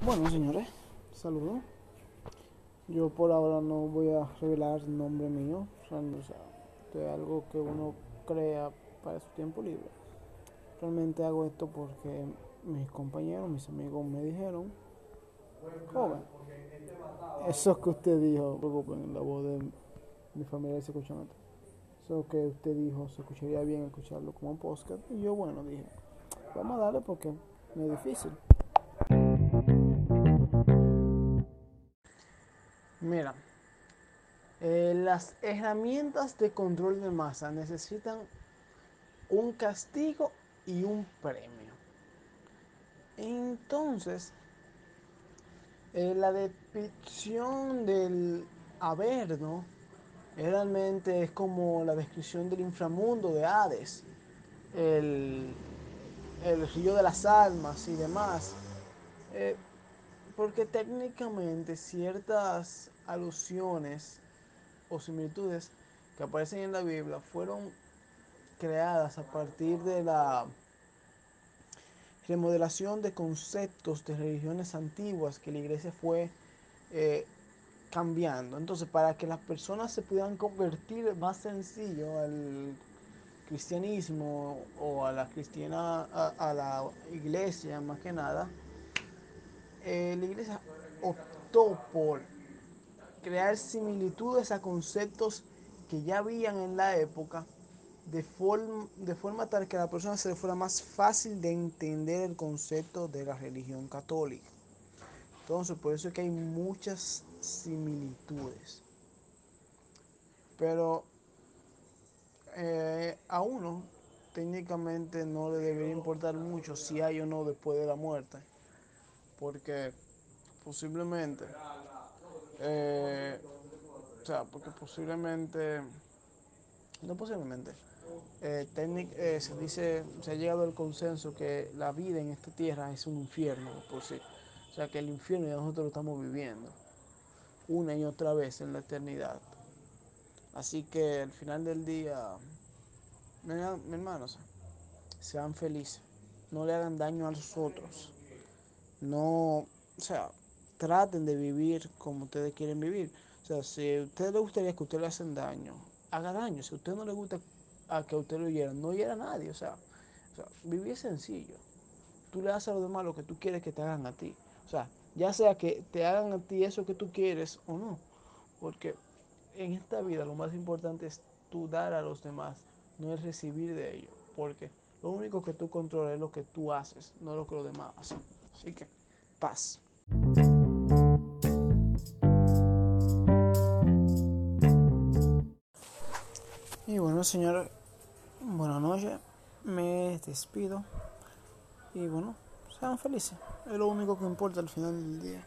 Bueno, señores, saludos. Yo por ahora no voy a revelar el nombre mío, o sea, esto es algo que uno crea para su tiempo libre. Realmente hago esto porque mis compañeros, mis amigos me dijeron, joven, eso que usted dijo, preocupen, la voz de mi familia se escucha Eso que usted dijo se escucharía bien escucharlo como un podcast. Y yo, bueno, dije, vamos a darle porque no es difícil. Mira, eh, las herramientas de control de masa necesitan un castigo y un premio. Entonces, eh, la descripción del Averno realmente es como la descripción del inframundo de Hades, el, río de las almas y demás. Eh, porque técnicamente ciertas alusiones o similitudes que aparecen en la Biblia fueron creadas a partir de la remodelación de conceptos de religiones antiguas que la iglesia fue eh, cambiando. Entonces, para que las personas se pudieran convertir más sencillo al cristianismo o a la cristiana a, la iglesia más que nada, eh, la iglesia optó por crear similitudes a conceptos que ya habían en la época de forma, de forma tal que a la persona se le fuera más fácil de entender el concepto de la religión católica. Entonces, por eso es que hay muchas similitudes. Pero eh, a uno técnicamente no le debería importar mucho si hay o no después de la muerte. Porque posiblemente, eh, sea, porque posiblemente, no posiblemente, eh, eh, se dice, se ha llegado al consenso que la vida en esta tierra es un infierno por sí. O sea que el infierno ya nosotros lo estamos viviendo una y otra vez en la eternidad. Así que al final del día, mi, hermanos, sean felices, no le hagan daño a los otros, no, o sea, traten de vivir como ustedes quieren vivir. Sea, si a ustedes les gustaría que ustedes le hacen daño, haga daño. Si a usted no le gusta a que usted lo hiera, no hiera a nadie. O sea, o sea, vivir sencillo. Tú le haces a los demás lo que tú quieres que te hagan a ti. O sea, ya sea que te hagan a ti eso que tú quieres o no. Porque en esta vida lo más importante es tú dar a los demás, no es recibir de ellos. Porque lo único que tú controlas es lo que tú haces, no lo que los demás hacen. Así que, paz. Y bueno, señor, buenas noches. Me despido. Y bueno, sean felices. Es lo único que importa al final del día.